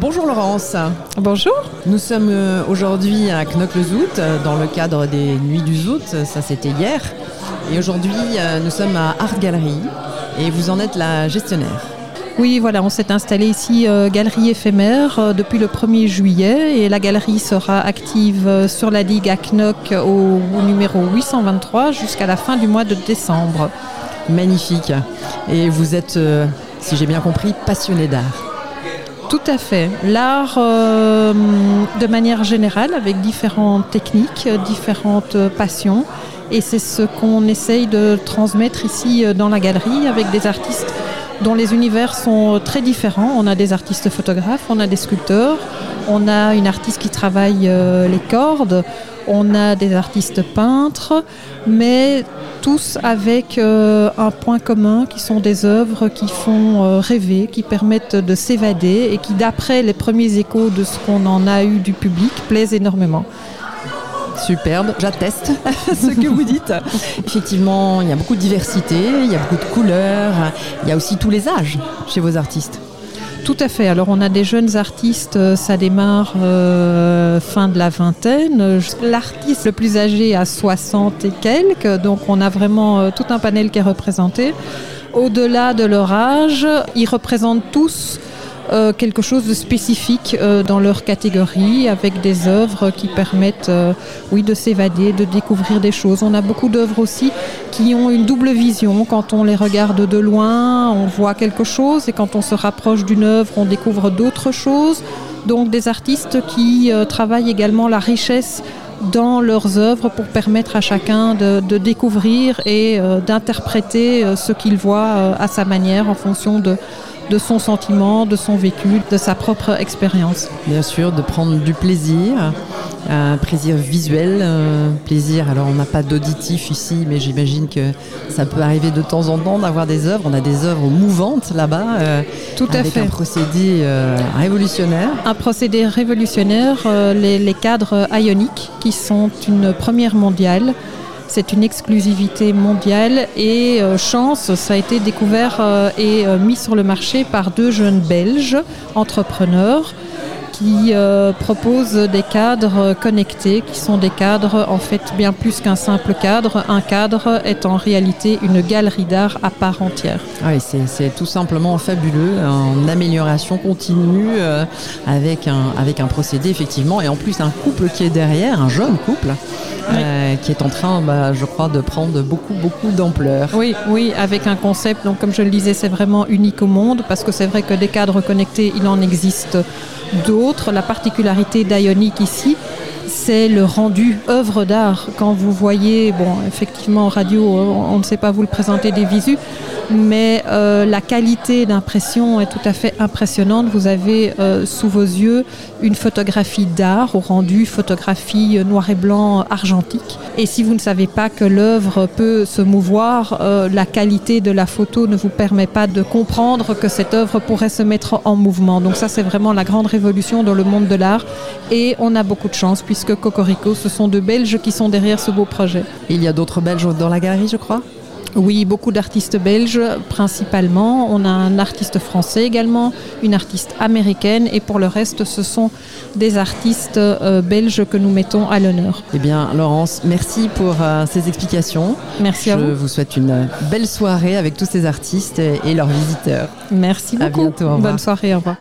Bonjour Laurence. Bonjour. Nous sommes euh, aujourd'hui à Knock-le-Zout euh, dans le cadre des Nuits du Zout. Ça c'était hier. Et aujourd'hui euh, nous sommes à Art Gallery et vous en êtes la gestionnaire. Oui, voilà, on s'est installé ici galerie éphémère depuis le 1er juillet et la galerie sera active sur la Ligue à Knock au, numéro 823 jusqu'à la fin du mois de décembre. Magnifique. Et vous êtes, si j'ai bien compris, passionné d'art. Tout à fait. L'art, euh, de manière générale, avec différentes techniques, différentes passions. Et c'est ce qu'on essaye de transmettre ici euh, dans la galerie avec des artistes dont les univers sont très différents. On a des artistes photographes, on a des sculpteurs, on a une artiste qui travaille euh, les cordes, on a des artistes peintres, mais tous avec euh, un point commun qui sont des œuvres qui font euh, rêver, qui permettent de s'évader et qui, d'après les premiers échos de ce qu'on en a eu du public, plaisent énormément. Superbe, j'atteste ce que vous dites. Effectivement, il y a beaucoup de diversité, il y a beaucoup de couleurs, il y a aussi tous les âges chez vos artistes. Tout à fait. Alors on a des jeunes artistes, euh, ça démarre euh, fin de la vingtaine. L'artiste le plus âgé a 60 et quelques, donc on a vraiment euh, tout un panel qui est représenté. Au-delà de leur âge, ils représentent tous euh, quelque chose de spécifique euh, dans leur catégorie, avec des œuvres qui permettent euh, oui, de s'évader, de découvrir des choses. On a beaucoup d'œuvres aussi qui ont une double vision. Quand on les regarde de loin, on voit quelque chose, et quand on se rapproche d'une œuvre, on découvre d'autres choses. Donc des artistes qui travaillent également la richesse dans leurs œuvres pour permettre à chacun de, de découvrir et d'interpréter ce qu'il voit à sa manière en fonction de, de son sentiment, de son vécu, de sa propre expérience. Bien sûr, de prendre du plaisir, un plaisir visuel, un plaisir. Alors, on n'a pas d'auditif ici, mais j'imagine que ça peut arriver de temps en temps d'avoir des œuvres. On a des œuvres mouvantes là-bas. Euh, Tout à avec fait. Un procédé euh, révolutionnaire. Un procédé révolutionnaire, euh, les, les cadres ioniques, qui sont une première mondiale. C'est une exclusivité mondiale et euh, chance, ça a été découvert euh, et euh, mis sur le marché par deux jeunes Belges entrepreneurs qui euh, proposent des cadres connectés, qui sont des cadres en fait bien plus qu'un simple cadre. Un cadre est en réalité une galerie d'art à part entière. Oui, c'est tout simplement fabuleux, en amélioration continue euh, avec, un, avec un procédé effectivement, et en plus un couple qui est derrière, un jeune couple. Euh, qui est en train, bah, je crois, de prendre beaucoup, beaucoup d'ampleur. Oui, oui, avec un concept, donc comme je le disais, c'est vraiment unique au monde, parce que c'est vrai que des cadres connectés, il en existe d'autres. La particularité d'Ionic ici, c'est le rendu œuvre d'art. Quand vous voyez, bon, effectivement, en radio, on ne sait pas vous le présenter des visus, mais euh, la qualité d'impression est tout à fait impressionnante. Vous avez euh, sous vos yeux une photographie d'art au rendu, photographie euh, noir et blanc argentique. Et si vous ne savez pas que l'œuvre peut se mouvoir, la qualité de la photo ne vous permet pas de comprendre que cette œuvre pourrait se mettre en mouvement. Donc ça, c'est vraiment la grande révolution dans le monde de l'art. Et on a beaucoup de chance puisque Cocorico, ce sont deux Belges qui sont derrière ce beau projet. Il y a d'autres Belges dans la galerie, je crois? Oui, beaucoup d'artistes belges principalement. On a un artiste français également, une artiste américaine et pour le reste, ce sont des artistes euh, belges que nous mettons à l'honneur. Eh bien, Laurence, merci pour euh, ces explications. Merci Je à vous. Je vous souhaite une belle soirée avec tous ces artistes et, et leurs visiteurs. Merci beaucoup. À bientôt. Bonne soirée. Au revoir.